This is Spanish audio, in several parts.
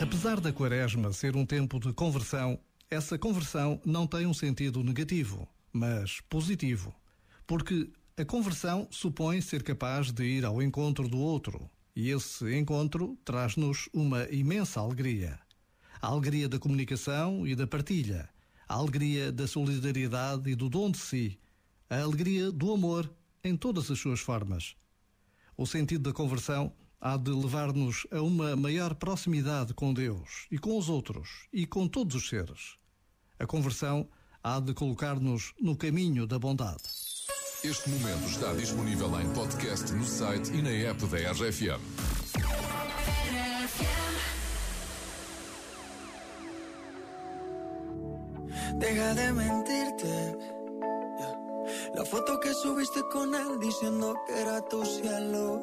Apesar da quaresma ser um tempo de conversão, essa conversão não tem um sentido negativo, mas positivo. Porque a conversão supõe ser capaz de ir ao encontro do outro, e esse encontro traz-nos uma imensa alegria. A alegria da comunicação e da partilha, a alegria da solidariedade e do dom de si, a alegria do amor em todas as suas formas. O sentido da conversão há de levar-nos a uma maior proximidade com Deus e com os outros e com todos os seres. A conversão há de colocar-nos no caminho da bondade. Este momento está disponível em podcast no site e na app da RFM. Deja de mentirte. La foto que subiste con él diciendo que era tu cielo.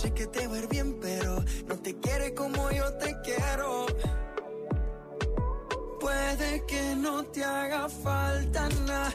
Sé que te va a ir bien, pero no te quiere como yo te quiero. Puede que no te haga falta nada,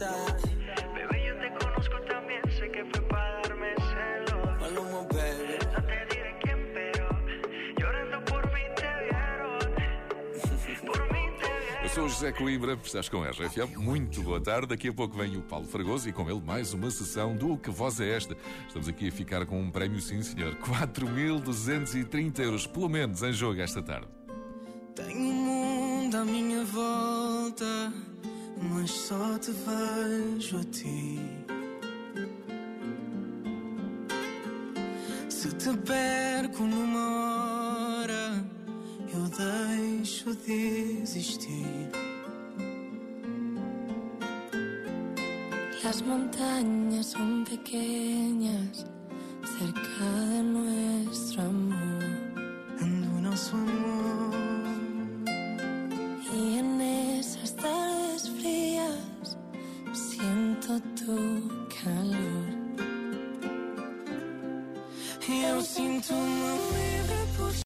Mamacita. Bebé, yo te conozco también, sé que fue para darme celos. Maluma, baby. No te diré quién, pero llorando por mí te vieron. Por mí te vieron. Eu sou o José Coimbra, estás com a RFM. Muito boa tarde. Daqui a pouco vem o Paulo Fragoso e com ele mais uma sessão do Que Voz é Esta? Estamos aqui a ficar com um prémio, sim senhor. 4.230 euros, pelo menos, em jogo esta tarde. Tenho um mundo à minha volta, mas só te vejo a ti. Se te perco numa hora, eu deixo de existir. Las cerca de nuevo 都看了。